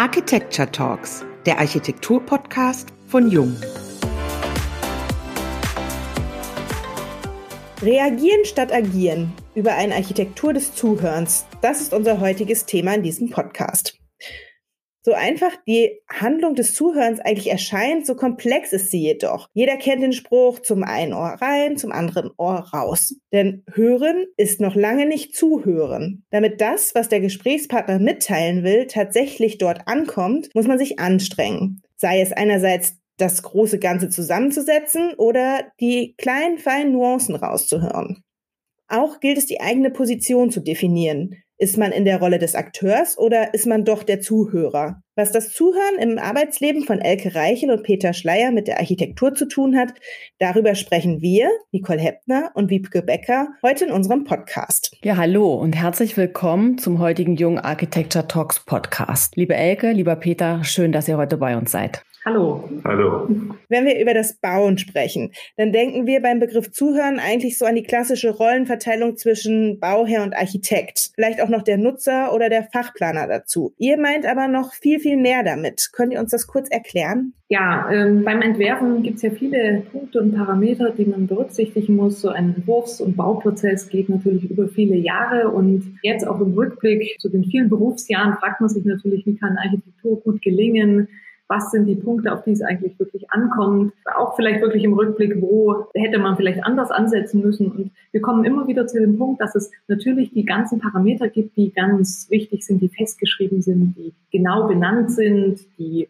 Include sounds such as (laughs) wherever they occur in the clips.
Architecture Talks, der Architektur-Podcast von Jung. Reagieren statt agieren über eine Architektur des Zuhörens. Das ist unser heutiges Thema in diesem Podcast. So einfach die Handlung des Zuhörens eigentlich erscheint, so komplex ist sie jedoch. Jeder kennt den Spruch zum einen Ohr rein, zum anderen Ohr raus. Denn hören ist noch lange nicht zuhören. Damit das, was der Gesprächspartner mitteilen will, tatsächlich dort ankommt, muss man sich anstrengen. Sei es einerseits das große Ganze zusammenzusetzen oder die kleinen, feinen Nuancen rauszuhören. Auch gilt es, die eigene Position zu definieren. Ist man in der Rolle des Akteurs oder ist man doch der Zuhörer? Was das Zuhören im Arbeitsleben von Elke Reichel und Peter Schleier mit der Architektur zu tun hat, darüber sprechen wir, Nicole Heppner und Wiebke Becker, heute in unserem Podcast. Ja, hallo und herzlich willkommen zum heutigen Jungen Architecture Talks Podcast. Liebe Elke, lieber Peter, schön, dass ihr heute bei uns seid. Hallo. Hallo. Wenn wir über das Bauen sprechen, dann denken wir beim Begriff Zuhören eigentlich so an die klassische Rollenverteilung zwischen Bauherr und Architekt. Vielleicht auch noch der Nutzer oder der Fachplaner dazu. Ihr meint aber noch viel, viel mehr damit. Könnt ihr uns das kurz erklären? Ja, ähm, beim Entwerfen gibt es ja viele Punkte und Parameter, die man berücksichtigen muss. So ein Entwurfs- und Bauprozess geht natürlich über viele Jahre und jetzt auch im Rückblick zu den vielen Berufsjahren fragt man sich natürlich, wie kann Architektur gut gelingen? Was sind die Punkte, auf die es eigentlich wirklich ankommt. Auch vielleicht wirklich im Rückblick, wo hätte man vielleicht anders ansetzen müssen. Und wir kommen immer wieder zu dem Punkt, dass es natürlich die ganzen Parameter gibt, die ganz wichtig sind, die festgeschrieben sind, die genau benannt sind, die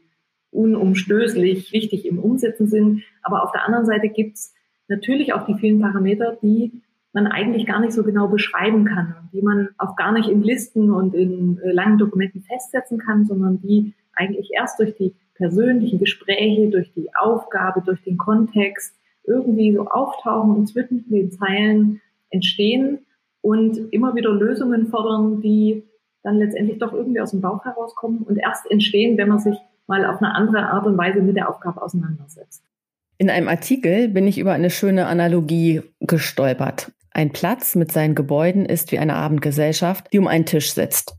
unumstößlich wichtig im Umsetzen sind. Aber auf der anderen Seite gibt es natürlich auch die vielen Parameter, die man eigentlich gar nicht so genau beschreiben kann, die man auch gar nicht in Listen und in äh, langen Dokumenten festsetzen kann, sondern die eigentlich erst durch die persönlichen Gespräche, durch die Aufgabe, durch den Kontext irgendwie so auftauchen und zwischen den Zeilen entstehen und immer wieder Lösungen fordern, die dann letztendlich doch irgendwie aus dem Bauch herauskommen und erst entstehen, wenn man sich mal auf eine andere Art und Weise mit der Aufgabe auseinandersetzt. In einem Artikel bin ich über eine schöne Analogie gestolpert. Ein Platz mit seinen Gebäuden ist wie eine Abendgesellschaft, die um einen Tisch sitzt.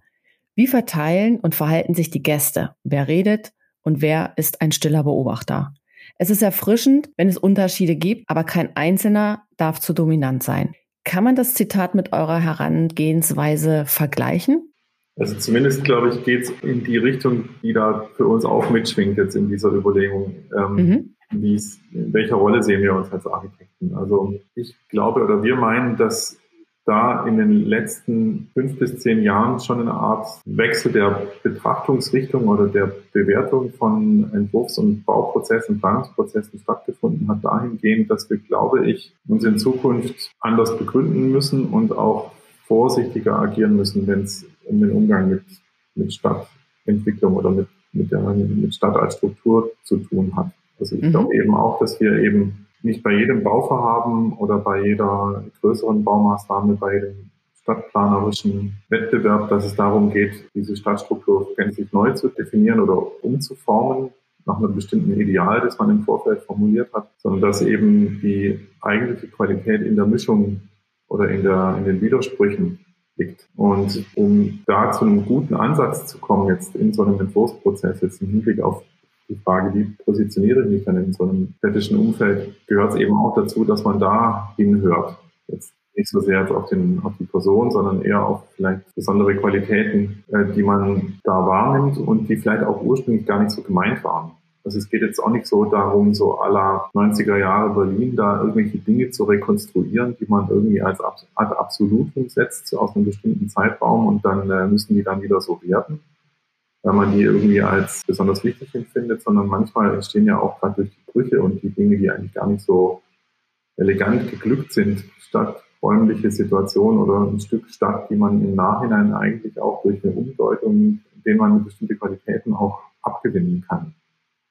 Wie verteilen und verhalten sich die Gäste? Wer redet? Und wer ist ein stiller Beobachter. Es ist erfrischend, wenn es Unterschiede gibt, aber kein Einzelner darf zu dominant sein. Kann man das Zitat mit eurer Herangehensweise vergleichen? Also zumindest, glaube ich, geht es in die Richtung, die da für uns auch mitschwingt jetzt in dieser Überlegung. Ähm, mhm. in welcher Rolle sehen wir uns als Architekten? Also ich glaube oder wir meinen, dass da in den letzten fünf bis zehn Jahren schon eine Art Wechsel der Betrachtungsrichtung oder der Bewertung von Entwurfs- und Bauprozessen, Planungsprozessen stattgefunden hat, dahingehend, dass wir, glaube ich, uns in Zukunft anders begründen müssen und auch vorsichtiger agieren müssen, wenn es um den Umgang mit, mit Stadtentwicklung oder mit, mit, der, mit Stadt als Struktur zu tun hat. Also ich mhm. glaube eben auch, dass wir eben nicht bei jedem Bauvorhaben oder bei jeder größeren Baumaßnahme, bei jedem stadtplanerischen Wettbewerb, dass es darum geht, diese Stadtstruktur gänzlich neu zu definieren oder umzuformen nach einem bestimmten Ideal, das man im Vorfeld formuliert hat, sondern dass eben die eigentliche Qualität in der Mischung oder in, der, in den Widersprüchen liegt. Und um da zu einem guten Ansatz zu kommen, jetzt in so einem Entwurfsprozess, jetzt im Hinblick auf die Frage, wie positioniere ich mich dann in so einem städtischen Umfeld, gehört es eben auch dazu, dass man da hinhört. Jetzt nicht so sehr auf, den, auf die Person, sondern eher auf vielleicht besondere Qualitäten, äh, die man da wahrnimmt und die vielleicht auch ursprünglich gar nicht so gemeint waren. Also es geht jetzt auch nicht so darum, so aller 90er Jahre Berlin da irgendwelche Dinge zu rekonstruieren, die man irgendwie als Ad Absolutum setzt aus einem bestimmten Zeitraum und dann äh, müssen die dann wieder so werden, weil man die irgendwie als besonders wichtig empfindet, sondern manchmal entstehen ja auch gerade durch die Brüche und die Dinge, die eigentlich gar nicht so elegant geglückt sind, statt räumliche Situationen oder ein Stück Stadt, die man im Nachhinein eigentlich auch durch eine Umdeutung, denen man bestimmte Qualitäten auch abgewinnen kann.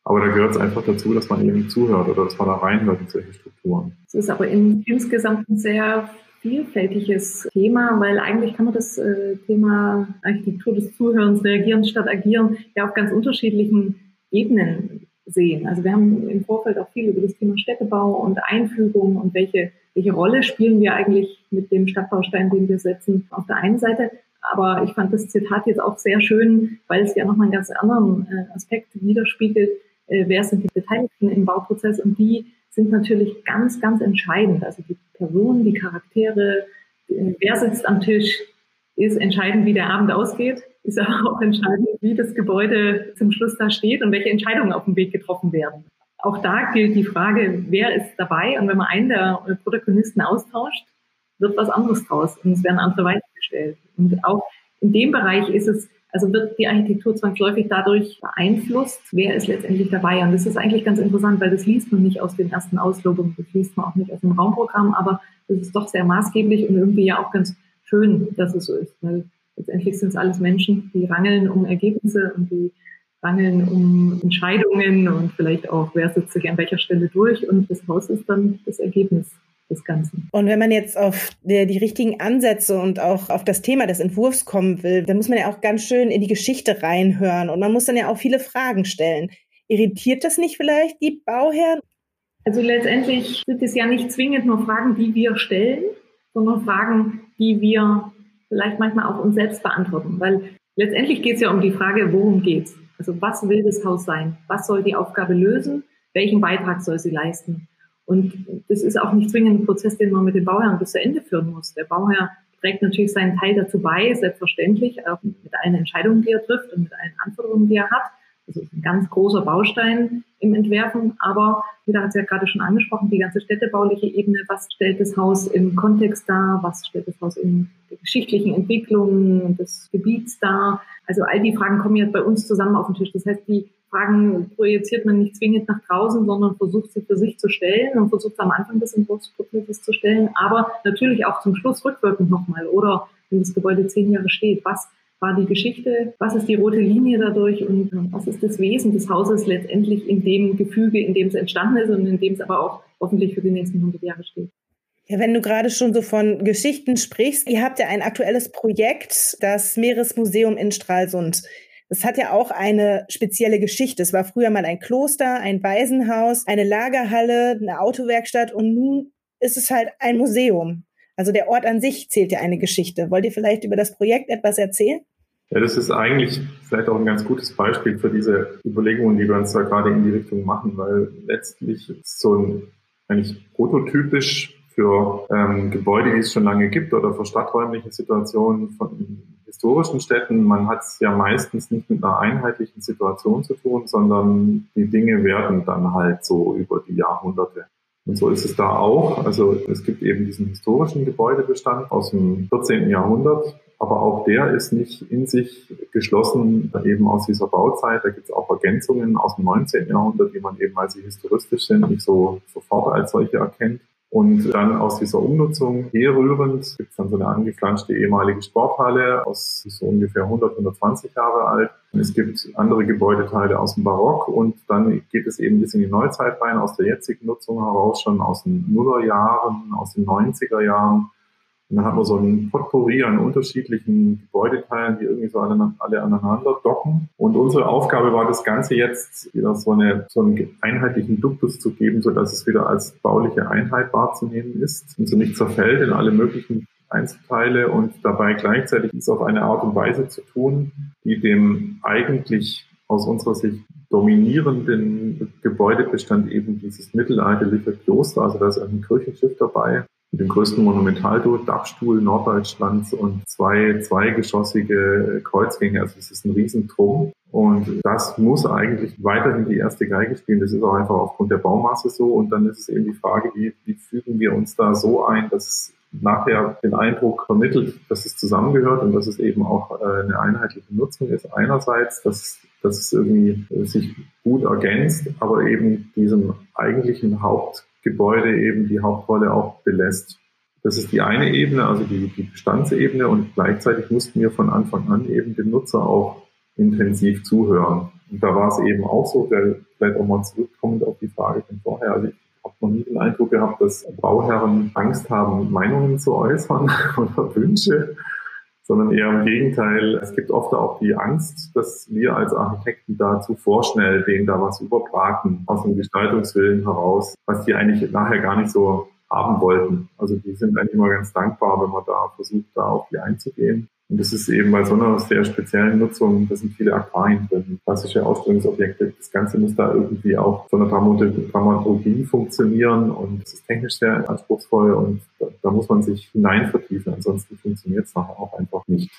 Aber da gehört es einfach dazu, dass man eben zuhört oder dass man da reinhört in solche Strukturen. Es ist aber in, insgesamt ein sehr vielfältiges Thema, weil eigentlich kann man das äh, Thema Architektur des Zuhörens, Reagieren statt Agieren ja auf ganz unterschiedlichen Ebenen sehen. Also wir haben im Vorfeld auch viel über das Thema Städtebau und Einfügung und welche, welche Rolle spielen wir eigentlich mit dem Stadtbaustein, den wir setzen, auf der einen Seite. Aber ich fand das Zitat jetzt auch sehr schön, weil es ja nochmal einen ganz anderen äh, Aspekt widerspiegelt. Äh, wer sind die Beteiligten im Bauprozess? Und die sind natürlich ganz, ganz entscheidend. Also die Personen, die Charaktere, äh, wer sitzt am Tisch, ist entscheidend, wie der Abend ausgeht, ist aber (laughs) auch entscheidend, wie das Gebäude zum Schluss da steht und welche Entscheidungen auf dem Weg getroffen werden. Auch da gilt die Frage, wer ist dabei? Und wenn man einen der Protagonisten austauscht, wird was anderes draus und es werden andere weitergestellt. Und auch in dem Bereich ist es, also wird die Architektur zwangsläufig dadurch beeinflusst, wer ist letztendlich dabei. Und das ist eigentlich ganz interessant, weil das liest man nicht aus den ersten Auslobungen, das liest man auch nicht aus dem Raumprogramm, aber das ist doch sehr maßgeblich und irgendwie ja auch ganz schön, dass es so ist, weil letztendlich sind es alles Menschen, die rangeln um Ergebnisse und die rangeln um Entscheidungen und vielleicht auch, wer sitzt sich an welcher Stelle durch und das Haus ist dann das Ergebnis des Ganzen. Und wenn man jetzt auf die, die, richtigen Ansätze und auch auf das Thema des Entwurfs kommen will, dann muss man ja auch ganz schön in die Geschichte reinhören und man muss dann ja auch viele Fragen stellen. Irritiert das nicht vielleicht die Bauherren? Also letztendlich sind es ja nicht zwingend nur Fragen, die wir stellen, sondern Fragen, die wir vielleicht manchmal auch uns selbst beantworten. Weil letztendlich geht es ja um die Frage, worum geht's? Also was will das Haus sein? Was soll die Aufgabe lösen? Welchen Beitrag soll sie leisten? Und das ist auch nicht zwingend ein Prozess, den man mit dem Bauherrn bis zu Ende führen muss. Der Bauherr trägt natürlich seinen Teil dazu bei, selbstverständlich, auch mit allen Entscheidungen, die er trifft und mit allen Anforderungen, die er hat. Das ist ein ganz großer Baustein im Entwerfen, aber jeder hat es ja gerade schon angesprochen, die ganze städtebauliche Ebene, was stellt das Haus im Kontext dar, was stellt das Haus in der geschichtlichen Entwicklung des Gebiets dar. Also all die Fragen kommen jetzt bei uns zusammen auf den Tisch. Das heißt, die Fragen projiziert man nicht zwingend nach draußen, sondern versucht sie für sich zu stellen und versucht am Anfang des Entwurfsprozesses zu stellen, aber natürlich auch zum Schluss rückwirkend nochmal oder wenn das Gebäude zehn Jahre steht, was war die Geschichte, was ist die rote Linie dadurch und was ist das Wesen des Hauses letztendlich in dem Gefüge, in dem es entstanden ist und in dem es aber auch hoffentlich für die nächsten 100 Jahre steht. Ja, wenn du gerade schon so von Geschichten sprichst, ihr habt ja ein aktuelles Projekt, das Meeresmuseum in Stralsund. Das hat ja auch eine spezielle Geschichte. Es war früher mal ein Kloster, ein Waisenhaus, eine Lagerhalle, eine Autowerkstatt und nun ist es halt ein Museum. Also der Ort an sich zählt ja eine Geschichte. Wollt ihr vielleicht über das Projekt etwas erzählen? Ja, das ist eigentlich vielleicht auch ein ganz gutes Beispiel für diese Überlegungen, die wir uns da gerade in die Richtung machen, weil letztlich ist so ein eigentlich prototypisch für ähm, Gebäude, die es schon lange gibt oder für stadträumliche Situationen von historischen Städten. Man hat es ja meistens nicht mit einer einheitlichen Situation zu tun, sondern die Dinge werden dann halt so über die Jahrhunderte. Und so ist es da auch. Also es gibt eben diesen historischen Gebäudebestand aus dem 14. Jahrhundert, aber auch der ist nicht in sich geschlossen, eben aus dieser Bauzeit. Da gibt es auch Ergänzungen aus dem 19. Jahrhundert, die man eben, weil sie historistisch sind, nicht so sofort als solche erkennt. Und dann aus dieser Umnutzung herrührend gibt es dann so eine angeflanschte ehemalige Sporthalle aus so ungefähr 100, 120 Jahre alt. Es gibt andere Gebäudeteile aus dem Barock und dann geht es eben bis in die Neuzeit rein, aus der jetzigen Nutzung heraus, schon aus den Nullerjahren, aus den 90er Jahren. Und dann hat man so ein Potpourri an unterschiedlichen Gebäudeteilen, die irgendwie so alle, alle aneinander docken. Und unsere Aufgabe war, das Ganze jetzt wieder so, eine, so einen einheitlichen Duktus zu geben, so dass es wieder als bauliche Einheit wahrzunehmen ist und so nicht zerfällt in alle möglichen Einzelteile und dabei gleichzeitig ist auf eine Art und Weise zu tun, die dem eigentlich aus unserer Sicht dominierenden Gebäudebestand eben dieses mittelalterliche Kloster, also da ist ein Kirchenschiff dabei, mit dem größten Monumentaldachstuhl Norddeutschlands und zwei zweigeschossige Kreuzgänge. Also es ist ein Riesenturm. Und das muss eigentlich weiterhin die erste Geige spielen. Das ist auch einfach aufgrund der Baumasse so. Und dann ist es eben die Frage, wie, wie fügen wir uns da so ein, dass nachher den Eindruck vermittelt, dass es zusammengehört und dass es eben auch äh, eine einheitliche Nutzung ist. Einerseits, dass, dass es irgendwie sich gut ergänzt, aber eben diesem eigentlichen Haupt Gebäude eben die Hauptrolle auch belässt. Das ist die eine Ebene, also die, die Bestandsebene und gleichzeitig mussten wir von Anfang an eben dem Nutzer auch intensiv zuhören. Und da war es eben auch so, vielleicht auch mal zurückkommend auf die Frage von vorher, also ich habe noch nie den Eindruck gehabt, dass Bauherren Angst haben, Meinungen zu äußern (laughs) oder Wünsche, sondern eher im Gegenteil. Es gibt oft auch die Angst, dass wir als Architekten da zu vorschnell denen da was überbraten, aus dem Gestaltungswillen heraus, was die eigentlich nachher gar nicht so haben wollten. Also die sind eigentlich immer ganz dankbar, wenn man da versucht, da auf die einzugehen. Und das ist eben bei so einer sehr speziellen Nutzung, da sind viele Aquarien drin, klassische Ausstellungsobjekte. Das Ganze muss da irgendwie auch von der Dramaturgie funktionieren und es ist technisch sehr anspruchsvoll und da, da muss man sich hinein vertiefen, ansonsten funktioniert es nachher auch einfach nicht.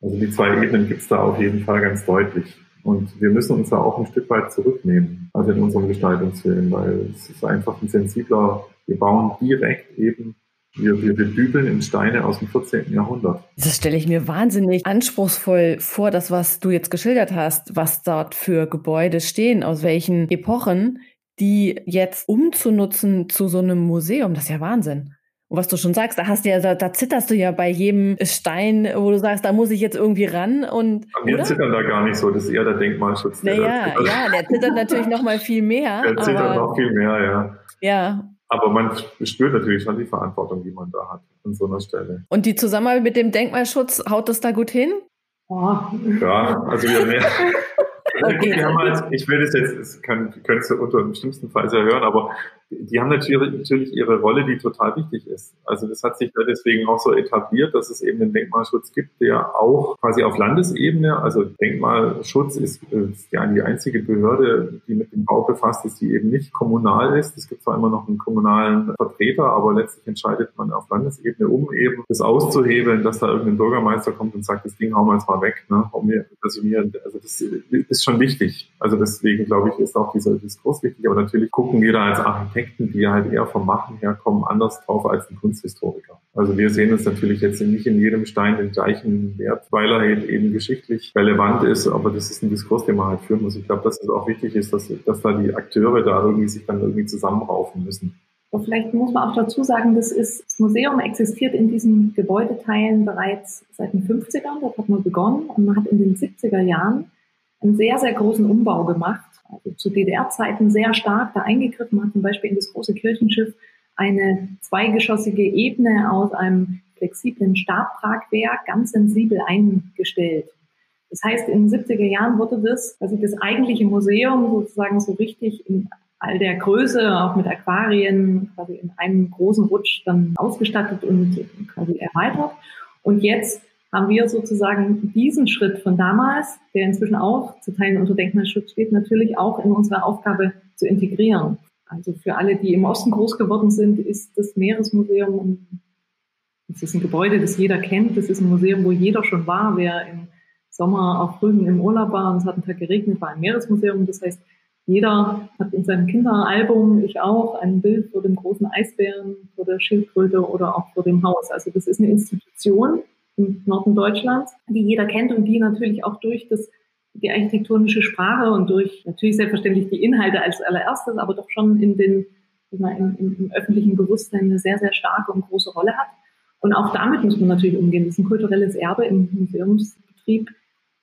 Also die zwei Ebenen gibt es da auf jeden Fall ganz deutlich. Und wir müssen uns da auch ein Stück weit zurücknehmen, also in unserem Gestaltungswillen, weil es ist einfach ein sensibler, wir bauen direkt eben wir, wir, wir dübeln in Steine aus dem 14. Jahrhundert. Das stelle ich mir wahnsinnig anspruchsvoll vor, das, was du jetzt geschildert hast, was dort für Gebäude stehen, aus welchen Epochen, die jetzt umzunutzen zu so einem Museum. Das ist ja Wahnsinn. Und was du schon sagst, da hast du ja, da, da, zitterst du ja bei jedem Stein, wo du sagst, da muss ich jetzt irgendwie ran und. Wir zittern da gar nicht so, das ist eher der Denkmalschutz. Naja, ja, der zittert natürlich noch mal viel mehr. (laughs) Der zittert noch viel mehr, ja. Ja, aber man spürt natürlich schon die Verantwortung, die man da hat an so einer Stelle. Und die Zusammenarbeit mit dem Denkmalschutz, haut das da gut hin? Oh. Ja, also wir mehr. (laughs) Okay. Halt, ich will das jetzt, das kann, könntest du unter dem schlimmsten Fall sehr hören, aber die haben natürlich, natürlich ihre Rolle, die total wichtig ist. Also das hat sich da deswegen auch so etabliert, dass es eben einen Denkmalschutz gibt, der auch quasi auf Landesebene, also Denkmalschutz ist, ist ja die einzige Behörde, die mit dem Bau befasst ist, die eben nicht kommunal ist. Es gibt zwar immer noch einen kommunalen Vertreter, aber letztlich entscheidet man auf Landesebene, um eben das auszuhebeln, dass da irgendein Bürgermeister kommt und sagt, das Ding hauen wir jetzt mal weg. Ne? Also, also das ist schon wichtig. Also deswegen glaube ich, ist auch dieser Diskurs wichtig. Aber natürlich gucken wir da als Architekt Architekten, die halt eher vom Machen herkommen, anders drauf als ein Kunsthistoriker. Also wir sehen uns natürlich jetzt nicht in jedem Stein den gleichen Wert, weil er halt eben geschichtlich relevant ist, aber das ist ein Diskurs, den man halt führen muss. Ich glaube, dass es auch wichtig ist, dass, dass da die Akteure da irgendwie sich dann irgendwie zusammenraufen müssen. Und vielleicht muss man auch dazu sagen, das, ist, das Museum existiert in diesen Gebäudeteilen bereits seit den 50ern, dort hat man begonnen und man hat in den 70er Jahren einen sehr, sehr großen Umbau gemacht also zu DDR-Zeiten sehr stark da eingegriffen hat, zum Beispiel in das große Kirchenschiff eine zweigeschossige Ebene aus einem flexiblen Stabtragwerk ganz sensibel eingestellt. Das heißt, in den 70er Jahren wurde das, also das eigentliche Museum sozusagen so richtig in all der Größe, auch mit Aquarien, quasi in einem großen Rutsch dann ausgestattet und quasi erweitert. Und jetzt haben wir sozusagen diesen Schritt von damals, der inzwischen auch zu Teilen unter Denkmalschutz steht, natürlich auch in unsere Aufgabe zu integrieren. Also für alle, die im Osten groß geworden sind, ist das Meeresmuseum, das ist ein Gebäude, das jeder kennt, das ist ein Museum, wo jeder schon war, wer im Sommer auf Rügen im Urlaub war und es hat einen Tag geregnet, war ein Meeresmuseum. Das heißt, jeder hat in seinem Kinderalbum, ich auch, ein Bild vor dem großen Eisbären, vor der Schildkröte oder auch vor dem Haus. Also das ist eine Institution, im Norden Deutschlands, die jeder kennt und die natürlich auch durch das, die architektonische Sprache und durch natürlich selbstverständlich die Inhalte als allererstes, aber doch schon in den, im, im, im öffentlichen Bewusstsein eine sehr, sehr starke und große Rolle hat. Und auch damit muss man natürlich umgehen. Das ist ein kulturelles Erbe im Museumsbetrieb,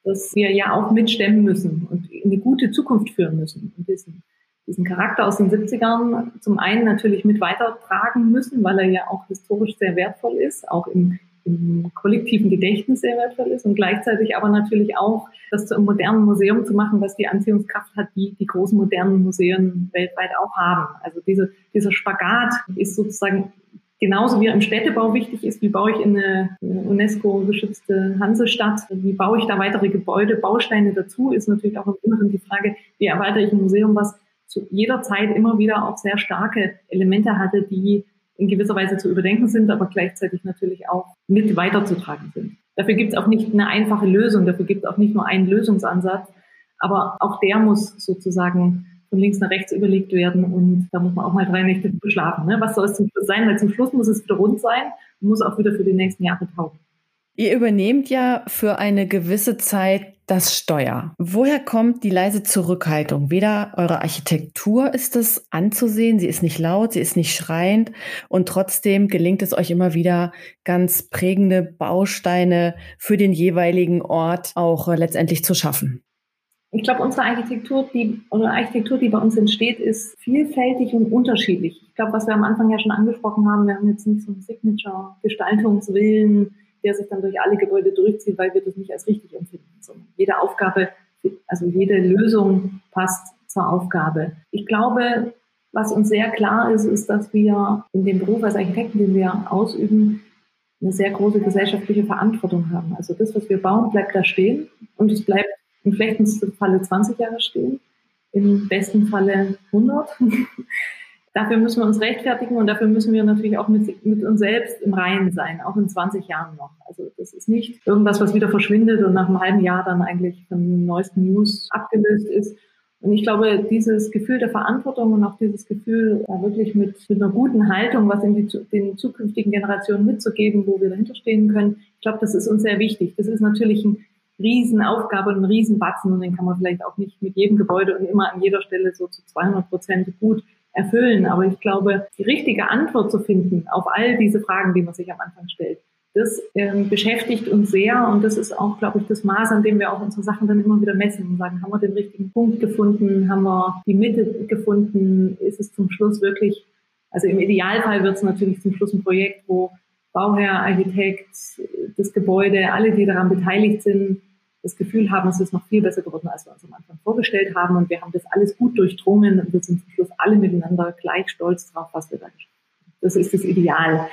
das wir ja auch mitstemmen müssen und in eine gute Zukunft führen müssen. Und diesen, diesen Charakter aus den 70ern zum einen natürlich mit weitertragen müssen, weil er ja auch historisch sehr wertvoll ist, auch im im kollektiven Gedächtnis sehr wertvoll ist und gleichzeitig aber natürlich auch das zu einem modernen Museum zu machen, was die Anziehungskraft hat, die die großen modernen Museen weltweit auch haben. Also diese, dieser Spagat ist sozusagen genauso wie er im Städtebau wichtig ist, wie baue ich in eine UNESCO-geschützte Hansestadt, wie baue ich da weitere Gebäude, Bausteine dazu, ist natürlich auch im Inneren die Frage, wie erweitere ich ein Museum, was zu jeder Zeit immer wieder auch sehr starke Elemente hatte, die in gewisser Weise zu überdenken sind, aber gleichzeitig natürlich auch mit weiterzutragen sind. Dafür gibt es auch nicht eine einfache Lösung, dafür gibt es auch nicht nur einen Lösungsansatz, aber auch der muss sozusagen von links nach rechts überlegt werden und da muss man auch mal drei Nächte beschlafen. Ne? Was soll es zum Schluss sein? Weil zum Schluss muss es wieder rund sein und muss auch wieder für die nächsten Jahre taugen. Ihr übernehmt ja für eine gewisse Zeit das Steuer. Woher kommt die leise Zurückhaltung? Weder eure Architektur ist es anzusehen, sie ist nicht laut, sie ist nicht schreiend und trotzdem gelingt es euch immer wieder ganz prägende Bausteine für den jeweiligen Ort auch äh, letztendlich zu schaffen. Ich glaube, unsere Architektur, die, oder Architektur, die bei uns entsteht, ist vielfältig und unterschiedlich. Ich glaube, was wir am Anfang ja schon angesprochen haben, wir haben jetzt nicht so einen Signature-Gestaltungswillen, der sich dann durch alle Gebäude durchzieht, weil wir das nicht als richtig empfinden. Sondern jede Aufgabe, also jede Lösung passt zur Aufgabe. Ich glaube, was uns sehr klar ist, ist, dass wir in dem Beruf als Architekten, den wir ausüben, eine sehr große gesellschaftliche Verantwortung haben. Also das, was wir bauen, bleibt da stehen und es bleibt im schlechtesten Falle 20 Jahre stehen, im besten Falle 100. (laughs) dafür müssen wir uns rechtfertigen und dafür müssen wir natürlich auch mit, mit uns selbst im Reinen sein, auch in 20 Jahren noch. Also das ist nicht irgendwas, was wieder verschwindet und nach einem halben Jahr dann eigentlich von den neuesten News abgelöst ist, und ich glaube, dieses Gefühl der Verantwortung und auch dieses Gefühl, da wirklich mit, mit einer guten Haltung was in die, den zukünftigen Generationen mitzugeben, wo wir dahinter stehen können, ich glaube, das ist uns sehr wichtig. Das ist natürlich eine Riesenaufgabe und ein Riesenbatzen und den kann man vielleicht auch nicht mit jedem Gebäude und immer an jeder Stelle so zu 200 Prozent gut erfüllen. Aber ich glaube, die richtige Antwort zu finden auf all diese Fragen, die man sich am Anfang stellt, das ähm, beschäftigt uns sehr. Und das ist auch, glaube ich, das Maß, an dem wir auch unsere Sachen dann immer wieder messen und sagen, haben wir den richtigen Punkt gefunden, haben wir die Mitte gefunden, ist es zum Schluss wirklich, also im Idealfall wird es natürlich zum Schluss ein Projekt, wo Bauherr, Architekt, das Gebäude, alle, die daran beteiligt sind, das Gefühl haben, es ist noch viel besser geworden, als wir uns am Anfang vorgestellt haben und wir haben das alles gut durchdrungen und wir sind zum Schluss alle miteinander gleich stolz drauf, was wir da geschafft haben. Das ist das Ideal.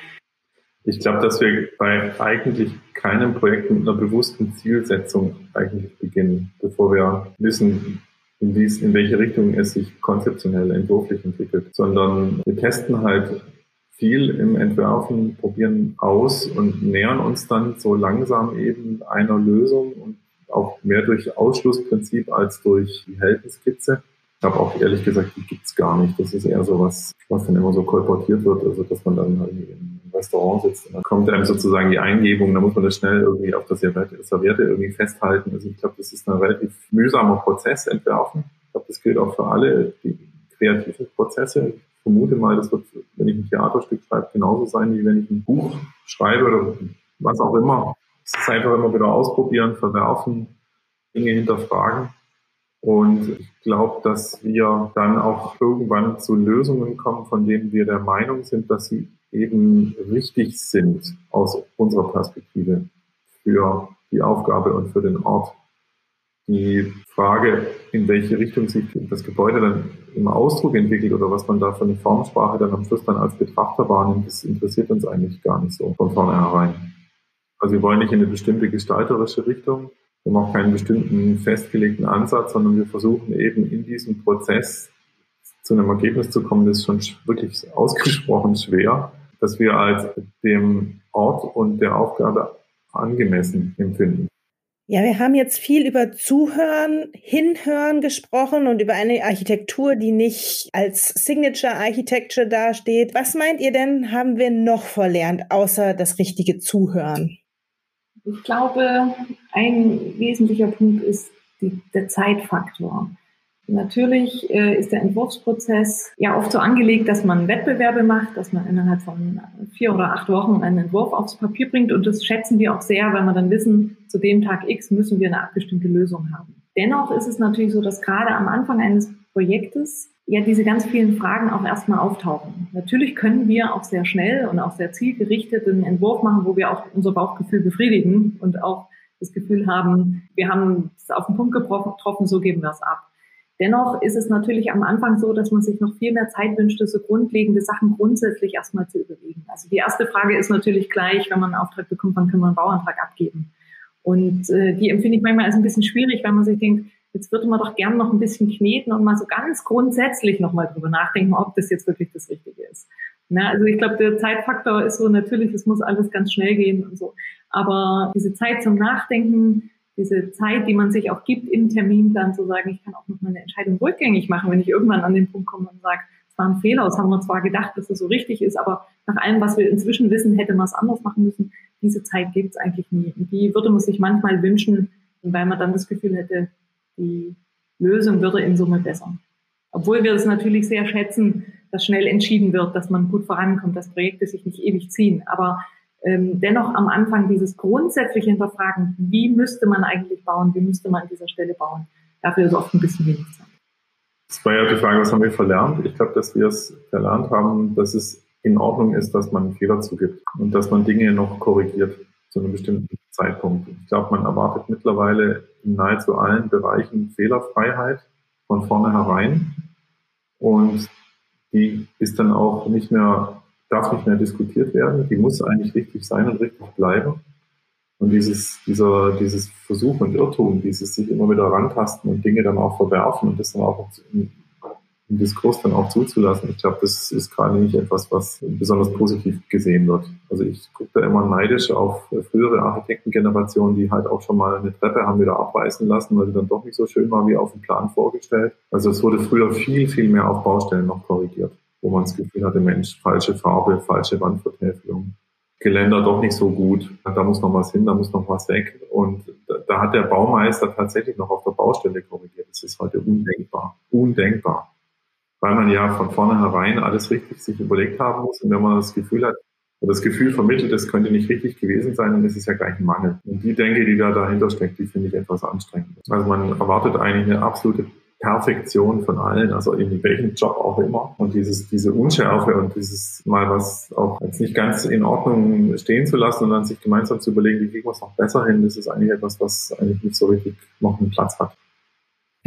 Ich glaube, dass wir bei eigentlich keinem Projekt mit einer bewussten Zielsetzung eigentlich beginnen, bevor wir wissen, in, dies, in welche Richtung es sich konzeptionell entwurflich entwickelt, sondern wir testen halt viel im Entwerfen, probieren aus und nähern uns dann so langsam eben einer Lösung und auch mehr durch Ausschlussprinzip als durch die Heldenskizze. Ich habe auch ehrlich gesagt, die gibt's gar nicht. Das ist eher so was, was dann immer so kolportiert wird, also dass man dann halt im Restaurant sitzt und dann kommt einem sozusagen die Eingebung, da muss man das schnell irgendwie auf das Serviette irgendwie festhalten. Also ich glaube, das ist ein relativ mühsamer Prozess entwerfen. Ich glaube, das gilt auch für alle die kreativen Prozesse. Ich vermute mal, das wird, wenn ich ein Theaterstück schreibe, genauso sein, wie wenn ich ein Buch schreibe oder was auch immer. Es ist einfach immer wieder ausprobieren, verwerfen, Dinge hinterfragen. Und ich glaube, dass wir dann auch irgendwann zu Lösungen kommen, von denen wir der Meinung sind, dass sie eben richtig sind aus unserer Perspektive für die Aufgabe und für den Ort. Die Frage, in welche Richtung sich das Gebäude dann im Ausdruck entwickelt oder was man da für eine Formsprache dann am Schluss dann als Betrachter wahrnimmt, das interessiert uns eigentlich gar nicht so von vornherein. Also wir wollen nicht in eine bestimmte gestalterische Richtung, wir haben auch keinen bestimmten festgelegten Ansatz, sondern wir versuchen eben in diesem Prozess zu einem Ergebnis zu kommen, das ist schon wirklich ausgesprochen schwer, dass wir als dem Ort und der Aufgabe angemessen empfinden. Ja, wir haben jetzt viel über Zuhören, Hinhören gesprochen und über eine Architektur, die nicht als Signature Architecture dasteht. Was meint ihr denn, haben wir noch verlernt, außer das richtige Zuhören? Ich glaube, ein wesentlicher Punkt ist die, der Zeitfaktor. Natürlich äh, ist der Entwurfsprozess ja oft so angelegt, dass man Wettbewerbe macht, dass man innerhalb von vier oder acht Wochen einen Entwurf aufs Papier bringt. Und das schätzen wir auch sehr, weil wir dann wissen, zu dem Tag X müssen wir eine abgestimmte Lösung haben. Dennoch ist es natürlich so, dass gerade am Anfang eines Projektes ja diese ganz vielen Fragen auch erstmal auftauchen. Natürlich können wir auch sehr schnell und auch sehr zielgerichtet einen Entwurf machen, wo wir auch unser Bauchgefühl befriedigen und auch das Gefühl haben, wir haben es auf den Punkt getroffen, so geben wir es ab. Dennoch ist es natürlich am Anfang so, dass man sich noch viel mehr Zeit wünscht, so grundlegende Sachen grundsätzlich erstmal zu überlegen. Also die erste Frage ist natürlich gleich, wenn man einen Auftrag bekommt, wann können wir einen Bauantrag abgeben? Und äh, die empfinde ich manchmal als ein bisschen schwierig, weil man sich denkt, Jetzt würde man doch gern noch ein bisschen kneten und mal so ganz grundsätzlich nochmal drüber nachdenken, ob das jetzt wirklich das Richtige ist. Na, also ich glaube, der Zeitfaktor ist so natürlich, es muss alles ganz schnell gehen und so. Aber diese Zeit zum Nachdenken, diese Zeit, die man sich auch gibt im Terminplan zu sagen, ich kann auch noch mal eine Entscheidung rückgängig machen, wenn ich irgendwann an den Punkt komme und sage, es war ein Fehler, das haben wir zwar gedacht, dass es so richtig ist, aber nach allem, was wir inzwischen wissen, hätte man es anders machen müssen. Diese Zeit gibt es eigentlich nie. Und die würde man sich manchmal wünschen, weil man dann das Gefühl hätte, die Lösung würde in Summe besser. Obwohl wir es natürlich sehr schätzen, dass schnell entschieden wird, dass man gut vorankommt, dass Projekte sich nicht ewig ziehen. Aber ähm, dennoch am Anfang dieses grundsätzliche Hinterfragen, wie müsste man eigentlich bauen, wie müsste man an dieser Stelle bauen, dafür ist oft ein bisschen wenig Zeit. Das war ja die Frage, was haben wir verlernt? Ich glaube, dass wir es verlernt haben, dass es in Ordnung ist, dass man Fehler zugibt und dass man Dinge noch korrigiert zu einem bestimmten Zeitpunkt. Ich glaube, man erwartet mittlerweile in nahezu allen Bereichen Fehlerfreiheit von vornherein. Und die ist dann auch nicht mehr darf nicht mehr diskutiert werden. Die muss eigentlich richtig sein und richtig bleiben. Und dieses, dieser, dieses Versuch und Irrtum, dieses sich immer wieder rantasten und Dinge dann auch verwerfen und das dann auch Diskurs dann auch zuzulassen, ich glaube, das ist gerade nicht etwas, was besonders positiv gesehen wird. Also ich gucke da immer neidisch auf frühere Architektengenerationen, die halt auch schon mal eine Treppe haben wieder abreißen lassen, weil sie dann doch nicht so schön war wie auf dem Plan vorgestellt. Also es wurde früher viel, viel mehr auf Baustellen noch korrigiert, wo man das Gefühl hatte, Mensch, falsche Farbe, falsche Wandvertäfelung. Geländer doch nicht so gut. Da muss noch was hin, da muss noch was weg. Und da hat der Baumeister tatsächlich noch auf der Baustelle korrigiert. Das ist heute undenkbar. Undenkbar. Weil man ja von vornherein alles richtig sich überlegt haben muss. Und wenn man das Gefühl hat, das Gefühl vermittelt, es könnte nicht richtig gewesen sein, dann ist es ja gleich ein Mangel. Und die Denke, die da dahinter steckt, die finde ich etwas anstrengend. Also man erwartet eigentlich eine absolute Perfektion von allen, also in welchem Job auch immer. Und dieses, diese Unschärfe und dieses mal was auch jetzt nicht ganz in Ordnung stehen zu lassen und dann sich gemeinsam zu überlegen, wie kriegen wir es noch besser hin, das ist eigentlich etwas, was eigentlich nicht so richtig noch einen Platz hat.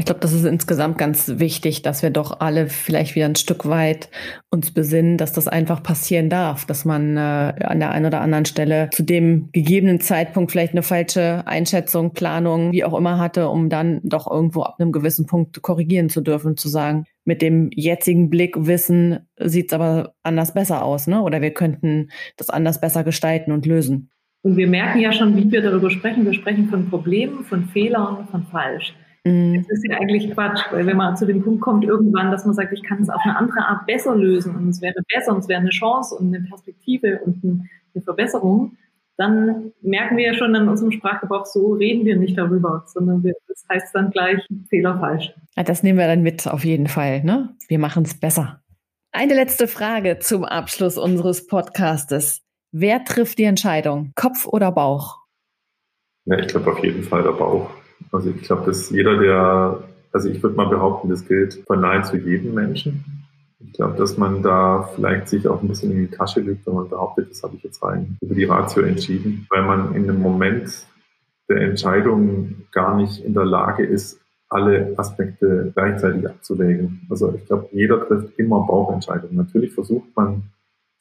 Ich glaube, das ist insgesamt ganz wichtig, dass wir doch alle vielleicht wieder ein Stück weit uns besinnen, dass das einfach passieren darf, dass man äh, an der einen oder anderen Stelle zu dem gegebenen Zeitpunkt vielleicht eine falsche Einschätzung, Planung, wie auch immer hatte, um dann doch irgendwo ab einem gewissen Punkt korrigieren zu dürfen, zu sagen, mit dem jetzigen Blick wissen, sieht es aber anders besser aus, ne? Oder wir könnten das anders besser gestalten und lösen. Und wir merken ja schon, wie wir darüber sprechen. Wir sprechen von Problemen, von Fehlern, von falsch. Mhm. Das ist ja eigentlich Quatsch, weil wenn man zu dem Punkt kommt irgendwann, dass man sagt, ich kann es auf eine andere Art besser lösen und es wäre besser und es wäre eine Chance und eine Perspektive und eine Verbesserung, dann merken wir ja schon in unserem Sprachgebrauch, so reden wir nicht darüber, sondern wir, das heißt dann gleich Fehler falsch. Das nehmen wir dann mit auf jeden Fall. Ne? Wir machen es besser. Eine letzte Frage zum Abschluss unseres Podcastes. Wer trifft die Entscheidung? Kopf oder Bauch? Ja, ich glaube auf jeden Fall der Bauch. Also ich glaube, dass jeder, der, also ich würde mal behaupten, das gilt von nahezu jedem Menschen. Ich glaube, dass man da vielleicht sich auch ein bisschen in die Tasche lügt, wenn man behauptet, das habe ich jetzt rein über die Ratio entschieden, weil man in dem Moment der Entscheidung gar nicht in der Lage ist, alle Aspekte gleichzeitig abzuwägen. Also ich glaube, jeder trifft immer Bauchentscheidungen. Natürlich versucht man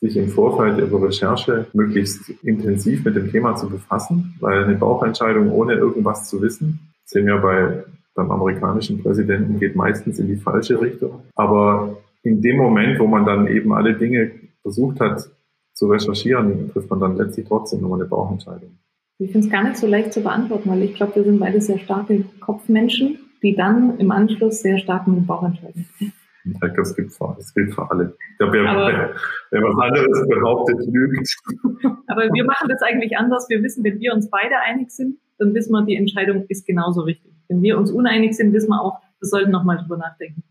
sich im Vorfeld über Recherche möglichst intensiv mit dem Thema zu befassen, weil eine Bauchentscheidung ohne irgendwas zu wissen sehen wir bei, beim amerikanischen Präsidenten geht meistens in die falsche Richtung. Aber in dem Moment, wo man dann eben alle Dinge versucht hat zu recherchieren, trifft man dann letztlich trotzdem nur eine Bauchentscheidung. Ich finde es gar nicht so leicht zu beantworten, weil ich glaube, wir sind beide sehr starke Kopfmenschen, die dann im Anschluss sehr stark mit dem Bauch entscheiden. Das, gilt für, das gilt für alle. Ich glaube, wer, wer, wer was anderes behauptet, lügt. (laughs) Aber wir machen das eigentlich anders. Wir wissen, wenn wir uns beide einig sind, dann wissen wir, die Entscheidung ist genauso richtig. Wenn wir uns uneinig sind, wissen wir auch, wir sollten nochmal drüber nachdenken.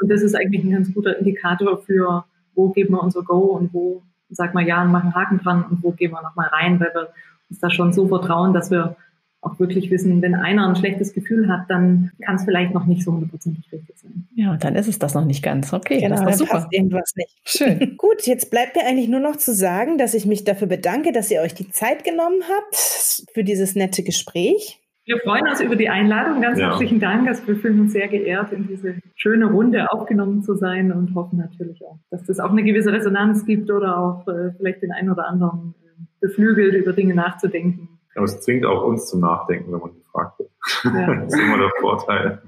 Und das ist eigentlich ein ganz guter Indikator für, wo geben wir unser Go und wo sagen wir ja und machen Haken dran und wo gehen wir nochmal rein, weil wir uns da schon so vertrauen, dass wir auch wirklich wissen, wenn einer ein schlechtes Gefühl hat, dann kann es vielleicht noch nicht so hundertprozentig richtig sein. Ja, dann ist es das noch nicht ganz. Okay, genau, das ist super. Passt irgendwas nicht. Schön. (laughs) Gut, jetzt bleibt mir eigentlich nur noch zu sagen, dass ich mich dafür bedanke, dass ihr euch die Zeit genommen habt für dieses nette Gespräch. Wir freuen uns über die Einladung. Ganz ja. herzlichen Dank. Also wir fühlen uns sehr geehrt, in diese schöne Runde aufgenommen zu sein und hoffen natürlich auch, dass das auch eine gewisse Resonanz gibt oder auch äh, vielleicht den einen oder anderen äh, beflügelt, über Dinge nachzudenken aber es zwingt auch uns zum Nachdenken, wenn man gefragt wird. Ja. (laughs) das ist immer der Vorteil.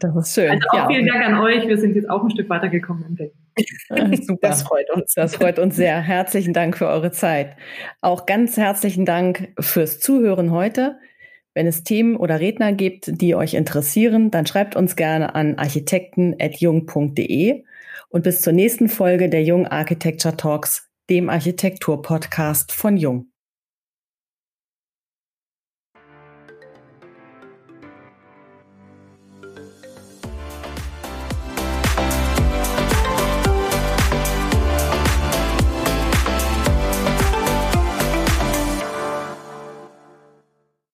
Das ist schön. Also auch ja. vielen Dank an euch. Wir sind jetzt auch ein Stück weitergekommen im Denken. Super. Das freut uns. Das freut uns sehr. Herzlichen Dank für eure Zeit. Auch ganz herzlichen Dank fürs Zuhören heute. Wenn es Themen oder Redner gibt, die euch interessieren, dann schreibt uns gerne an architekten.jung.de und bis zur nächsten Folge der Jung Architecture Talks, dem Architektur-Podcast von Jung.